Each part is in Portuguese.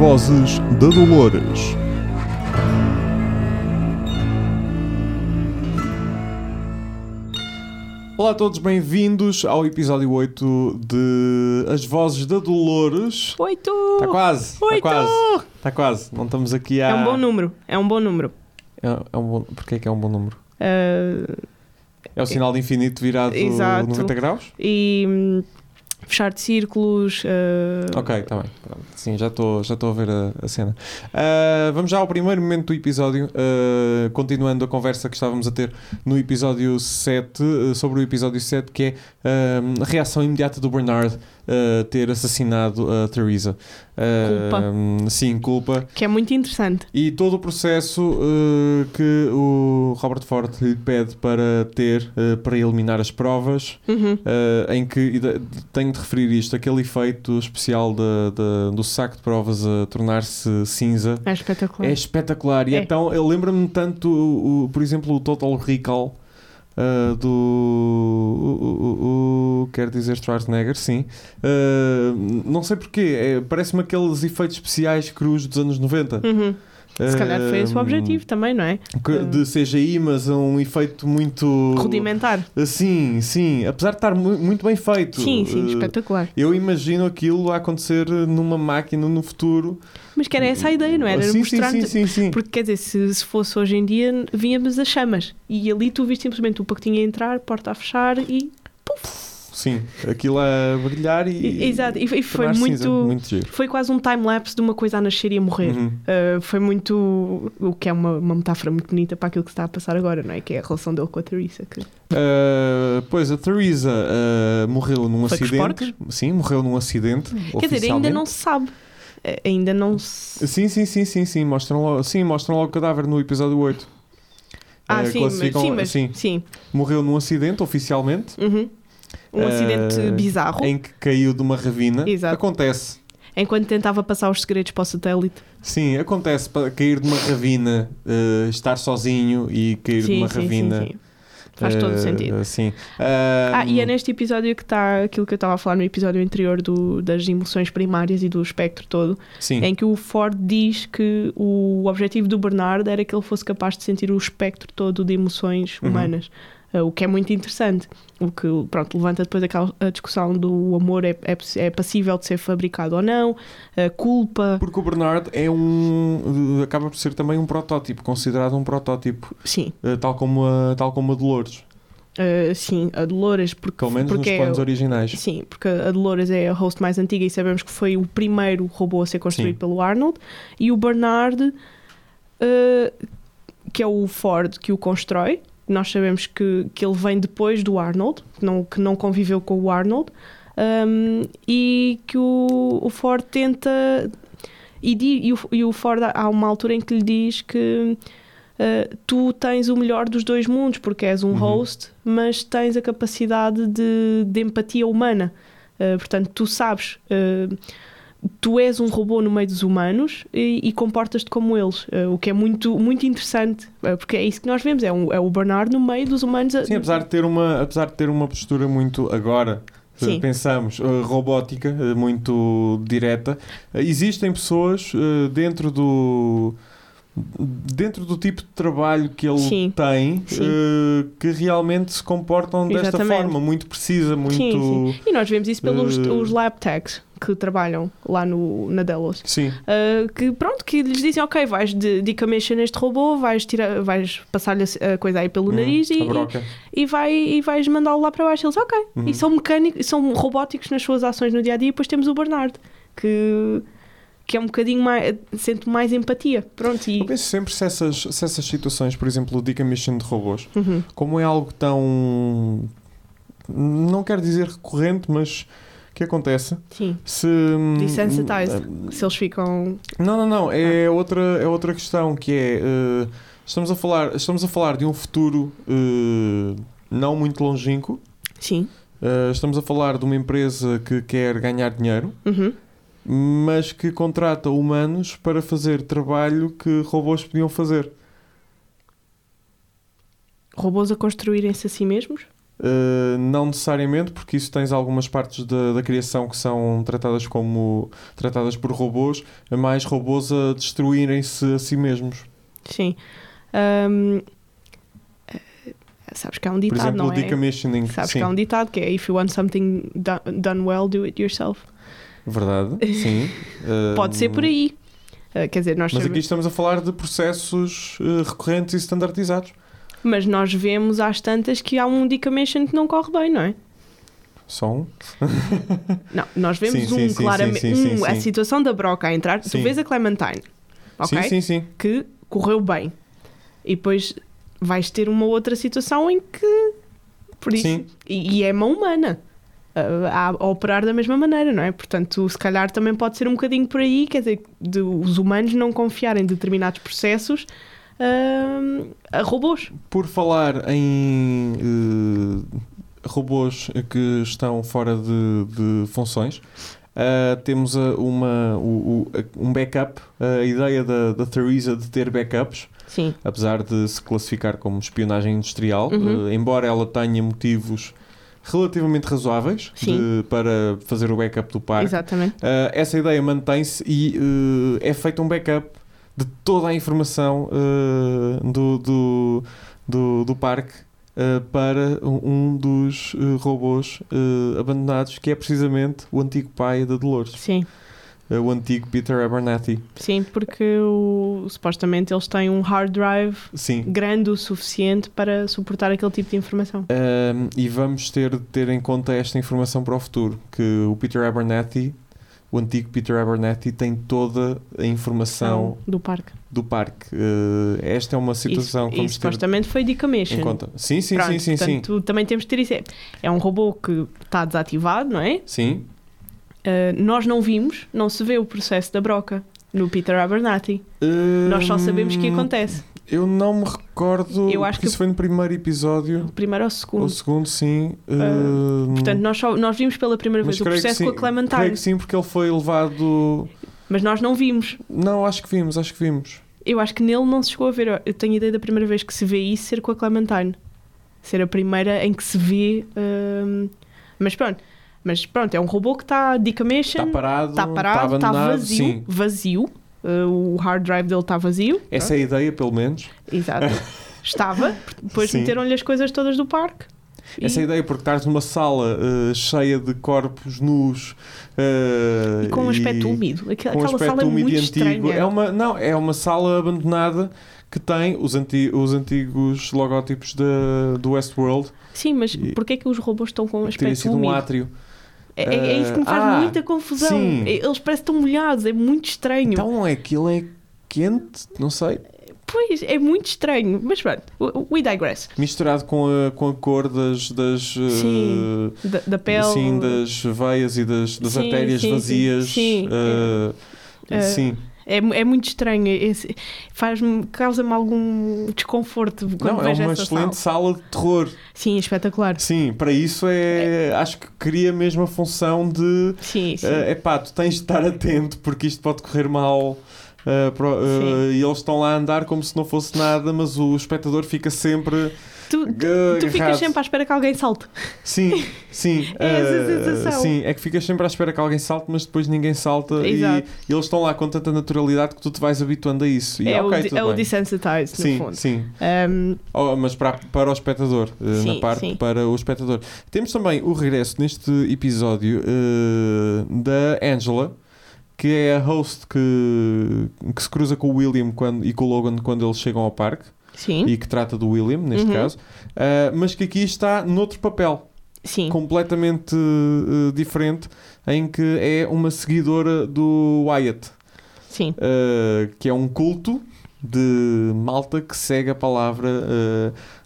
vozes da Dolores. Olá a todos, bem-vindos ao episódio 8 de As Vozes da Dolores. Oito! Está quase, está quase, está quase. Não estamos aqui a... É um bom número, é um bom número. É, é um bom... Porquê que é um bom número? Ah, É o sinal de infinito virado Exato. 90 graus? e hum, fechar de círculos. ah, Ok, está bem. Sim, já estou já a ver a, a cena. Ah, vamos já ao primeiro momento do episódio, ah, continuando a conversa que estávamos a ter no episódio 7, ah, sobre o episódio 7, que é a reação imediata do Bernard ter assassinado a Theresa. Ah, Sim, culpa. Que é muito interessante. E todo o processo uh, que o Robert Ford lhe pede para ter uh, para eliminar as provas, Uhum. uh, em que e de- de referir isto, aquele efeito especial da- da- do saco de provas a tornar-se cinza. É espetacular. É espetacular. E É. então eu lembro-me tanto, o, o- por exemplo, o Total Recall uh, do. O, o- o- o- quer dizer Schwarzenegger, sim. Uh, não sei porquê, é, parece-me aqueles efeitos especiais cruz dos anos 90. Uhum. Se calhar foi esse o objetivo também, não é? De CGI, mas é um efeito muito. Rudimentar. Sim, sim. Apesar de estar mu- muito bem feito. Sim, sim, Uh, espetacular. Eu imagino aquilo a acontecer numa máquina no futuro. Mas que era essa a ideia, não era? sim, sim, mostrar sim, sim, sim. Porque quer dizer, se, se fosse hoje em dia, víamos as chamas. E ali tu viste simplesmente o pacotinho a entrar, porta a fechar e. Sim, aquilo a brilhar e. Exato. E, e foi muito. cinza. Muito. Foi quase um time-lapse de uma coisa a nascer e a morrer. Uhum. Uh, foi muito. O que é uma, uma metáfora muito bonita para aquilo que está a passar agora, não é? Que é a relação dele com a Teresa. Que... Uh, pois a Theresa uh, morreu num Foi acidente. Sim, morreu num acidente. Quer dizer, ainda não se sabe. Ainda não se. Sim, sim, sim, sim, sim. Mostram logo, sim, mostram logo o cadáver no episódio 8. Ah, sim, mas, sim, mas sim. sim. Morreu num acidente, oficialmente, Uhum. Um Uh, acidente bizarro. em que caiu de uma ravina. Exato. Acontece. Enquanto tentava passar os segredos para o satélite. Sim, acontece para cair de uma ravina, uh, estar sozinho e cair de Sim, uma sim, sim, ravina. sim. Faz todo uh, sentido. Sim. Ah, e é neste episódio que está aquilo que eu estava a falar no episódio anterior do, das emoções primárias e do espectro todo, Sim. em que o Ford diz que o objetivo do Bernard era que ele fosse capaz de sentir o espectro todo de emoções Uhum. humanas, Ah, o que é muito interessante. O que pronto, levanta depois aquela a discussão do amor é, é, é passível de ser fabricado ou não, a culpa. Porque o Bernard é um. acaba por ser também um protótipo, considerado um protótipo, Sim, uh, tal como a, tal como a Dolores, ah, sim, a Dolores, porque, pelo menos nos porque é- planos originais. Sim, porque a Dolores é a host mais antiga e sabemos que foi o primeiro robô a ser construído Sim. pelo Arnold. E o Bernard, eh, que é o Ford que o constrói, nós sabemos que, que ele vem depois do Arnold, que não, que não conviveu com o Arnold, um, e que o, o Ford tenta. E, e o, e o Ford, há uma altura em que lhe diz que. eh, tu tens o melhor dos dois mundos porque és um Uhum. host, mas tens a capacidade de, de empatia humana. Uh, portanto, tu sabes, uh, tu és um robô no meio dos humanos e, e comportas-te como eles, uh, o que é muito, muito interessante, uh, porque é isso que nós vemos: é, um, é o Bernard no meio dos humanos. a- Sim, apesar de ter uma, apesar de ter uma postura muito agora. se Sim. Pensamos, robótica, muito direta. Existem pessoas dentro do dentro do tipo de trabalho que ele Sim. tem Sim. uh, que realmente se comportam desta Exatamente. forma, muito precisa, muito Sim, sim. E nós vemos isso pelos Uh, os lab techs que trabalham lá no, na Delos. Sim. Uh, que pronto, que lhes dizem, ok, vais de, decommission este robô, vais, tirar, vais passar-lhe a coisa aí pelo Uhum, nariz e, e, vai, e vais mandá-lo lá para baixo. Eles, ok. Uhum. E são mecânicos, são robóticos nas suas ações no dia a dia. E depois temos o Bernard, que, que é um bocadinho mais. sente mais empatia. Pronto, e. Eu penso sempre se essas, se essas situações, por exemplo, o decommission de robôs, Uhum. como é algo tão. não quero dizer recorrente, mas que acontece. Sim, Se. Desensitized. se eles ficam. Não, não, não. É, Ah. outra, é outra questão que é. eh, estamos, a falar, estamos a falar de um futuro eh, não muito longínquo. Sim. Eh, estamos a falar de uma empresa que quer ganhar dinheiro, Uhum. Mas que contrata humanos para fazer trabalho que robôs podiam fazer. Robôs a construírem-se a si mesmos. Uh, não necessariamente, porque isso tens algumas partes da, da criação que são tratadas como tratadas por robôs, mais robôs a destruírem-se a si mesmos. Sim. Um, sabes que há um ditado, por exemplo, não o é? Sabes sim. que há um ditado que é If you want something do- done well, do it yourself. Verdade, sim. Pode ser por aí. Uh, quer dizer, nós Mas sabemos- aqui estamos a falar de processos uh, recorrentes e standardizados. Mas nós vemos às tantas que há um decommission que não corre bem, não é? Só um. Não, nós vemos Sim, um sim, claramente. sim, um, A situação da Broca a entrar, tu vês a Clementine, ok? Sim, sim, sim. Que correu bem. E depois vais ter uma outra situação em que. Por isso, Sim. E, e é mão humana. A, a operar da mesma maneira, não é? Portanto, se calhar também pode ser um bocadinho por aí, quer dizer, de os humanos não confiarem em determinados processos hum, a robôs. Por falar em uh, robôs que estão fora de, de funções, uh, temos uh, uma, um backup. A ideia da, da Theresa de ter backups, Sim. apesar de se classificar como espionagem industrial, Uhum. uh, embora ela tenha motivos relativamente razoáveis de- para fazer o backup do parque. Exatamente. Uh, essa ideia mantém-se e uh, é feito um backup de toda a informação uh, do, do, do, do parque para um dos robôs abandonados, que é precisamente o antigo pai da Dolores, Sim. Uh, o antigo Peter Abernathy. Sim, porque o- supostamente eles têm um hard drive Sim. grande o suficiente para suportar aquele tipo de informação. Um, e vamos ter de ter em conta esta informação para o futuro, que o Peter Abernathy, o antigo Peter Abernathy, tem toda a informação do parque. do parque. Uh, esta é uma situação e, que e vamos ter supostamente foi em decommission. conta. Sim, sim, Pronto, sim, sim, sim. portanto, também temos de ter isso. É- É um robô que está desativado, não é? Sim. Uh, nós não vimos, não se vê o processo da broca no Peter Abernathy. Nós só sabemos que Hum, acontece. Eu não me recordo. Eu acho que- isso foi no primeiro episódio. O primeiro ou o segundo. O segundo, sim. Uh, Portanto, nós, só, nós vimos pela primeira vez o processo sim. com a Clementine, Creio que sim, porque ele foi levado. mas nós não vimos. Não, acho que vimos, acho que vimos. Eu acho que nele não se chegou a ver. Eu tenho a ideia da primeira vez que se vê isso ser com a Clementine. Ser a primeira em que se vê. hum, Mas pronto. Mas pronto, é um robô que está decommission, Está parado, está parado, está abandonado. vazio. Sim. Vazio. Uh, o hard drive dele está vazio. Essa é a ideia, pelo menos. Exato. Estava. Depois meteram-lhe as coisas todas do parque. E- Essa é a ideia, porque estás numa sala uh, cheia de corpos nus uh, E com um aspecto úmido. Aquela, com um aquela aspecto sala é úmido muito e antigo. estranha. É uma, não, é uma sala abandonada que tem os, anti, os antigos logótipos da, do Westworld. Sim, mas E- porquê é que os robôs estão com um que teria aspecto sido um úmido? átrio. É, é- é isso que me faz Ah, muita confusão. sim. É- Eles parecem tão molhados, é muito estranho. Então é aquilo é quente, não sei. Pois, é muito estranho. Mas pronto, we- digress. Misturado com a, com a cor das, das, uh, Sim, Da, da pele. sim, das veias e das, das Sim, artérias sim, sim. vazias. Sim, uh, é. sim. É, é muito estranho. Esse- Faz-me, causa-me algum desconforto quando Não, é vejo uma essa excelente sala. sala de terror. Sim, espetacular. Sim, para isso é. Acho que cria mesmo a função de. Sim, sim. É pá, tu tens de estar atento porque isto pode correr mal. uh, pro- uh, e eles estão lá a andar como se não fosse nada, mas o espectador fica sempre. Tu, tu, tu ficas sempre à espera que alguém salte. Sim, sim. É essa uh, sensação. sim, é que ficas sempre à espera que alguém salte, mas depois ninguém salta e, Exato. e eles estão lá com tanta naturalidade que tu te vais habituando a isso. E, é, ok, o, é o desensitized, Sim, fundo. sim. Um, Oh, mas para, para o espectador, uh, Sim, na parte sim. para o espectador. Temos também o regresso neste episódio uh, da Angela, que é a host que, que se cruza com o William quando, e com o Logan quando eles chegam ao parque sim, e que trata do William, neste Uhum. caso, uh, mas que aqui está noutro papel, sim. completamente uh, diferente, em que é uma seguidora do Wyatt, Sim, uh, que é um culto de malta que segue a palavra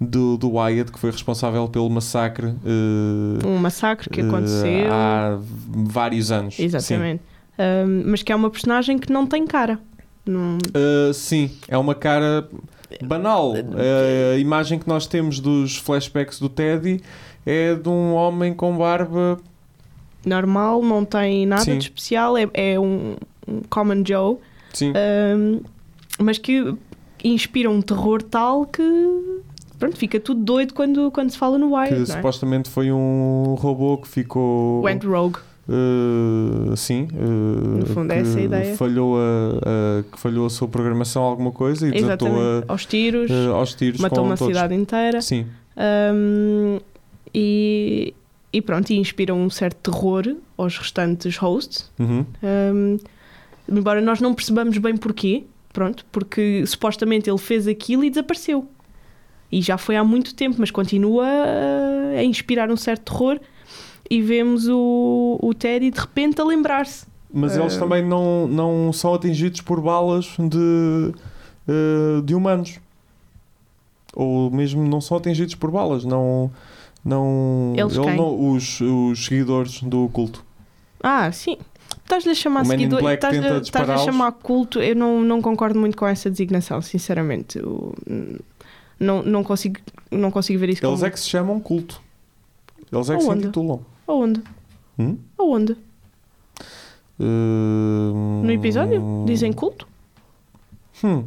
do, do Wyatt, que foi responsável pelo massacre um massacre que aconteceu. há vários anos. Exatamente. Mas que é uma personagem que não tem cara. Não- sim, é uma cara banal. Uh, a imagem que nós temos dos flashbacks do Teddy é de um homem com barba. normal, não tem nada Sim. de especial, é, é um, um common Joe, Sim. um, mas que inspira um terror tal que pronto, fica tudo doido quando, quando se fala no Wyatt, que não é? supostamente foi um robô que ficou. Went rogue. Uh, sim, uh, No fundo é que essa a ideia. Falhou a, a- que falhou a sua programação alguma coisa e desatou a, Aos tiros, a- aos tiros matou uma todos. cidade inteira. Sim, Um, e, e pronto, e inspira um certo terror aos restantes hosts. uhum. Um, embora nós não percebamos bem porquê, pronto, porque supostamente ele fez aquilo e desapareceu. E já foi há muito tempo, mas continua a inspirar um certo terror. E vemos o, o Teddy de repente a lembrar-se. mas eles Uh, também não, não são atingidos por balas de, uh, de humanos. Ou mesmo não são atingidos por balas, não. não, Eles ele não os, os seguidores do culto. Ah, sim. Estás-lhe a chamar seguidor, estás-lhe a chamar culto. Eu não, não concordo muito com essa designação, sinceramente. Eu, não, não, consigo, não consigo ver isso Eles como... é que se chamam culto. Eles é que se intitulam. Aonde? Hum? Aonde? Uh, No episódio? Dizem culto? Hum.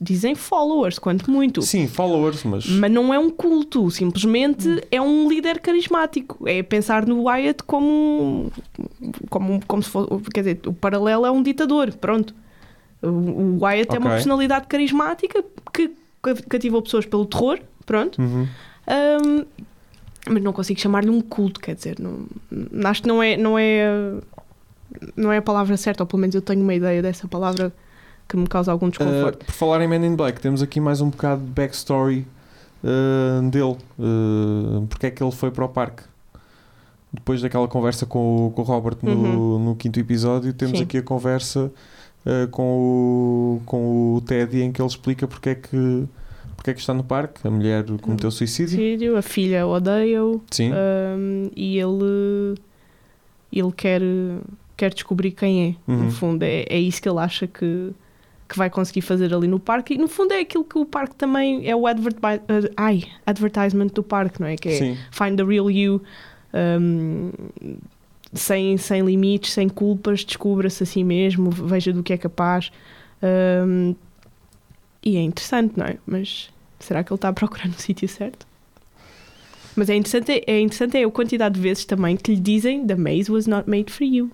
Dizem followers, quanto muito. Sim, followers, mas. Mas não é um culto, simplesmente Hum. é um líder carismático. É pensar no Wyatt como um- como, um- como se fosse, quer dizer, o paralelo é um ditador, pronto. O, Wyatt é uma personalidade carismática que ca- cativou pessoas pelo terror, pronto. Uhum. Ahm, mas não consigo chamar-lhe um culto, quer dizer, não, acho que não é, não é não é a palavra certa, ou pelo menos eu tenho uma ideia dessa palavra que me causa algum desconforto. Uh, por falar em Men in Black, temos aqui mais um bocado de backstory uh, dele. Uh, porque é que ele foi para o parque? Depois daquela conversa com o, com o Robert no, no quinto episódio, temos Uhum. Sim. aqui a conversa uh, com, o, com o Teddy em que ele explica porque é que, porque é que está no parque. A mulher cometeu suicídio. Suicídio, a filha odeia-o Sim. ahm, e ele ele quer quer descobrir quem é Uhum. no fundo é, é isso que ele acha que que vai conseguir fazer ali no parque e no fundo é aquilo que o parque também é o adverti- uh, ai, advertisement do parque não é que é Sim. find the real you ahm, sem, sem limites, sem culpas, descubra-se a si mesmo, veja do que é capaz. Ahm, e é interessante, não é? Mas será que ele está a procurar no sítio certo? Mas é interessante, é interessante é a quantidade de vezes também que lhe dizem The maze was not made for you.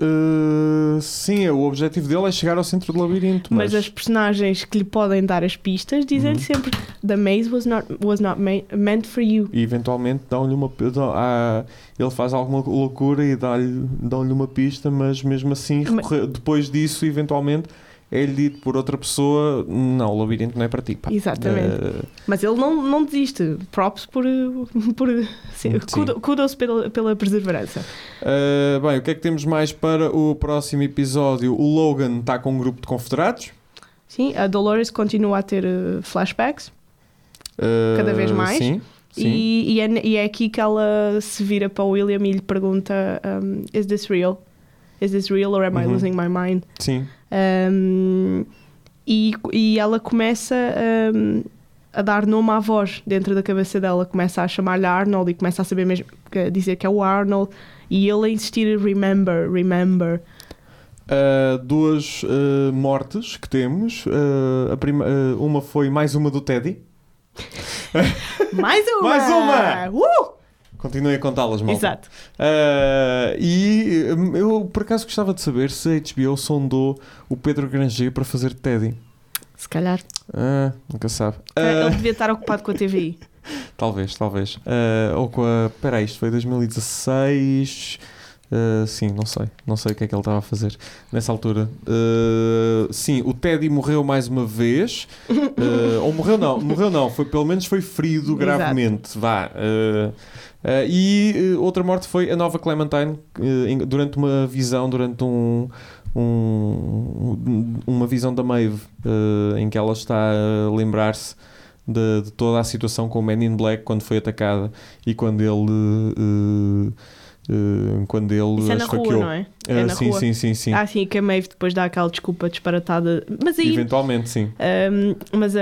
Uh, sim, o objetivo dele é chegar ao centro do labirinto. Mas, Mas, as personagens que lhe podem dar as pistas dizem-lhe Uhum. sempre The maze was not, was not meant for you. E eventualmente dão-lhe uma. dão- ah, ele faz alguma loucura e dão-lhe uma pista, mas mesmo assim, Mas- depois disso, eventualmente, é-lhe dito por outra pessoa: não, o labirinto não é para ti. pá." Exatamente. Eh, Mas ele não, não desiste. Props por. por sim, Sim. kudo- Kudos pela, pela perseverança. eh, bem, o que é que temos mais para o próximo episódio? O Logan está com um grupo de confederados. Sim, a Dolores continua a ter eh, flashbacks. Eh, Cada vez mais. Sim. sim. E, e, é, e é aqui que ela se vira para o William e lhe pergunta: um, Is this real? Is this real or am I Uhum. losing my mind? sim. Um, e, e ela começa um, a dar nome à voz dentro da cabeça dela. Começa a chamar-lhe Arnold e começa a saber mesmo a dizer que é o Arnold. E ele a insistir: Remember, remember. Uh, duas uh, mortes que temos. Uh, a prima- uma foi mais uma do Teddy. Mais uma! Mais uma! Uh! Continuem a contá-las, malta. Exato. Uh, e um, eu por acaso gostava de saber se a HBO sondou o Pedro Granger para fazer Teddy. Se calhar. Ah, nunca sabe. Ele Ah, devia estar ocupado com a TVI. talvez, talvez. Ah, ou com a. Espera isto foi 2016. Ah, sim, não sei. Não sei o que é que ele estava a fazer nessa altura. Ah, sim, o Teddy morreu mais uma vez. Ah, ou morreu não, morreu não. Foi, pelo menos foi ferido Exato. gravemente. Vá. Ah, ah, e outra morte foi a nova Clementine em- durante uma visão, durante um, um- uma visão da Maeve em que ela está a lembrar-se de, de toda a situação com o Man in Black quando foi atacada e quando ele eh, eh, quando ele Isso é na esfaqueou. rua, não é? É Ah, na sim, rua. sim, sim, sim. Ah, sim, que a Maeve depois dá aquela desculpa disparatada. Mas aí. Eventualmente, sim. ahm, mas a.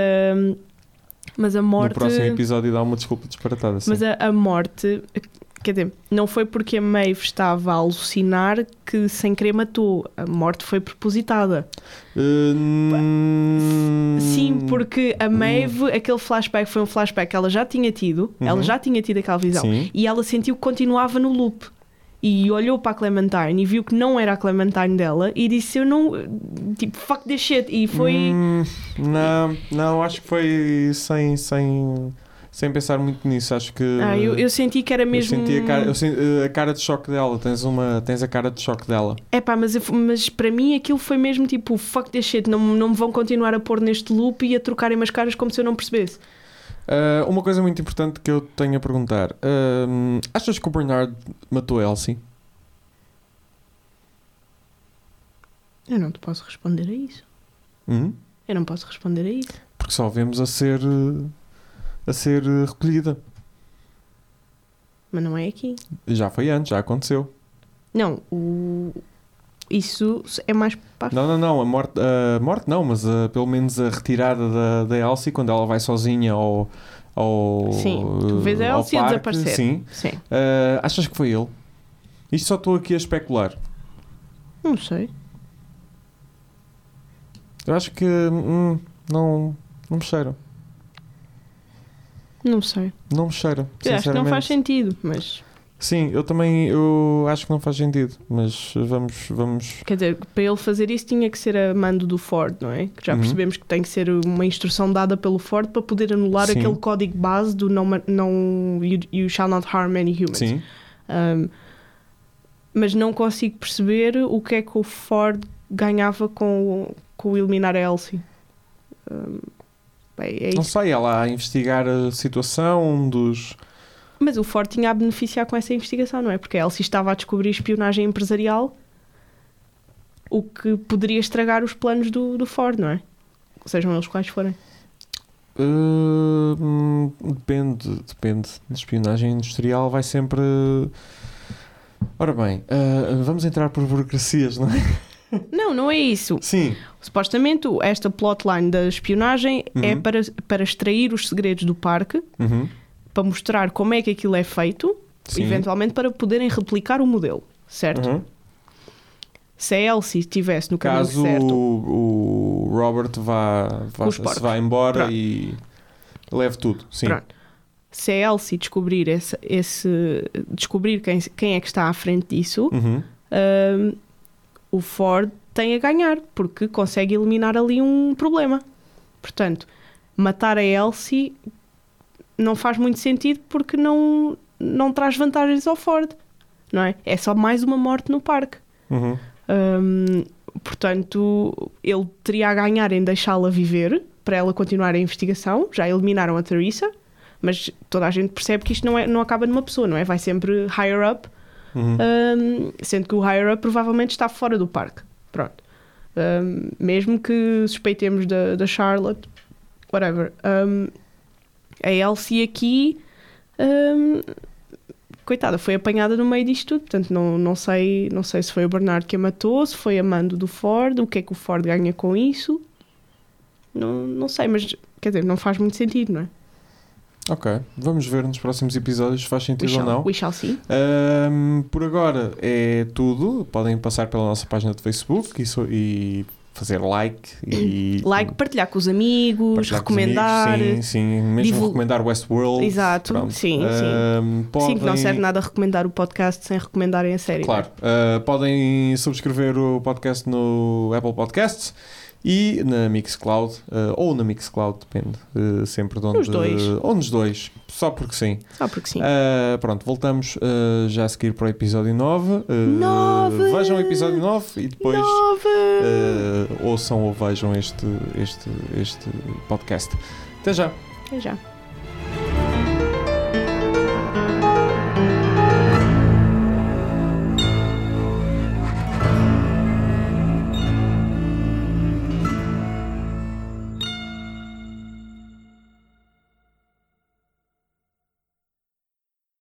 Mas a morte. No próximo episódio dá uma desculpa disparatada. Sim. Mas a, a morte quer dizer, não foi porque a Maeve estava a alucinar que sem querer matou. A morte foi propositada. Hum, Sim, porque a Maeve, aquele flashback foi um flashback que ela já tinha tido, Uhum. ela já tinha tido aquela visão. Sim. E ela sentiu que continuava no loop. E olhou para a Clementine e viu que não era a Clementine dela e disse: Eu não. Tipo, fuck this shit. E foi. Hum, não, não, acho que foi sem, sem, sem pensar muito nisso. Acho que. Ah, eu, eu senti que era eu mesmo. senti a cara, eu senti, uh, a cara de choque dela. Tens, uma, tens a cara de choque dela. É pá, mas, eu- mas para mim aquilo foi mesmo tipo: fuck this shit. Não, não me vão continuar a pôr neste loop e a trocarem as caras como se eu não percebesse. Uh, uma coisa muito importante que eu tenho a perguntar: um, achas que o Bernard matou a Elsie? Eu não te posso responder a isso. Hum? Eu não posso responder a isso. Porque só vemos a ser, uh, a ser uh, recolhida. Mas não é aqui. Já foi antes, já aconteceu. Não, o... isso é mais para a Não, não, não, a morte, a morte não, mas uh, pelo menos a retirada da, da Elsie quando ela vai sozinha ao. ao Sim, tu vês a Elsie a desaparecer. Sim. Sim. Uh, achas que foi ele? Isto só estou aqui a especular. Não sei. Eu acho que hum, não, não me cheira. Não sei. Não me cheira. Eu acho que não faz sentido, mas Sim, eu também eu acho que não faz sentido. Mas vamos. vamos... quer dizer, para ele fazer isso tinha que ser a mando do Ford, não é? Que já Uhum. percebemos que tem que ser uma instrução dada pelo Ford para poder anular Sim. aquele código base do não, não you, you shall not harm any humans. Sim. Um, mas não consigo perceber o que é que o Ford ganhava com, com eliminar a Elsie. Um, é Não sei, ela a investigar a situação dos. Mas o Ford tinha a beneficiar com essa investigação, não é? Porque a Elsie estava a descobrir espionagem empresarial, o que poderia estragar os planos do, do Ford, não é? Sejam eles quais forem. Uh, depende, depende. De espionagem industrial vai sempre. Ora bem, uh, vamos entrar por burocracias, não é? Não, não é isso. Sim. Supostamente, esta plotline da espionagem é Uhum. para, para extrair os segredos do parque, Uhum. para mostrar como é que aquilo é feito, Sim. eventualmente para poderem replicar o modelo, certo? Uhum. Se a Elsie estivesse no caminho Caso certo, o, o Robert vá, vá, se vá embora Pronto. e leve tudo. Sim. Pronto. se a Elsie descobrir, esse, esse- descobrir quem, quem é que está à frente disso, Uhum. hum, o Ford tem a ganhar, porque consegue eliminar ali um problema. Portanto, matar a Elsie não faz muito sentido porque não, não traz vantagens ao Ford, não é? É só mais uma morte no parque. Uhum. Hum, portanto, ele teria a ganhar em deixá-la viver para ela continuar a investigação. Já eliminaram a Teresa, mas toda a gente percebe que isto não, é, não acaba numa pessoa, não é? Vai sempre higher up, Uhum. hum, sendo que o up provavelmente está fora do parque. Pronto. Hum, mesmo que suspeitemos da, da Charlotte, whatever. Hum, a Elsie aqui. coitada, foi apanhada no meio disto tudo, portanto não, não, sei, não sei se foi o Bernardo que a matou, se foi a mando do Ford, o que é que o Ford ganha com isso. Não, não sei, mas quer dizer, não faz muito sentido, não é? Ok, vamos ver nos próximos episódios se faz sentido ou shall, não. we shall see. Ahm, por agora é tudo. Podem passar pela nossa página de Facebook e, so- e fazer like e Like, partilhar com os amigos, partilhar com os recomendar. amigos, sim, sim, mesmo divul- recomendar Westworld. Exato, Pronto. sim, sim. Ahm, Sim, que não podem- serve nada recomendar o podcast sem recomendarem a série. Claro, Uh, podem subscrever o podcast no Apple Podcasts e na Mixcloud, uh, ou na Mixcloud, depende, uh, sempre de onde. Nos dois. ou nos dois, só porque sim. Só porque sim. Uh, pronto, voltamos uh, já a seguir para o episódio 9. Uh, Nove! Vejam o episódio 9 e depois Nove! uh, ouçam ou vejam este, este, este podcast. Até já! Até já.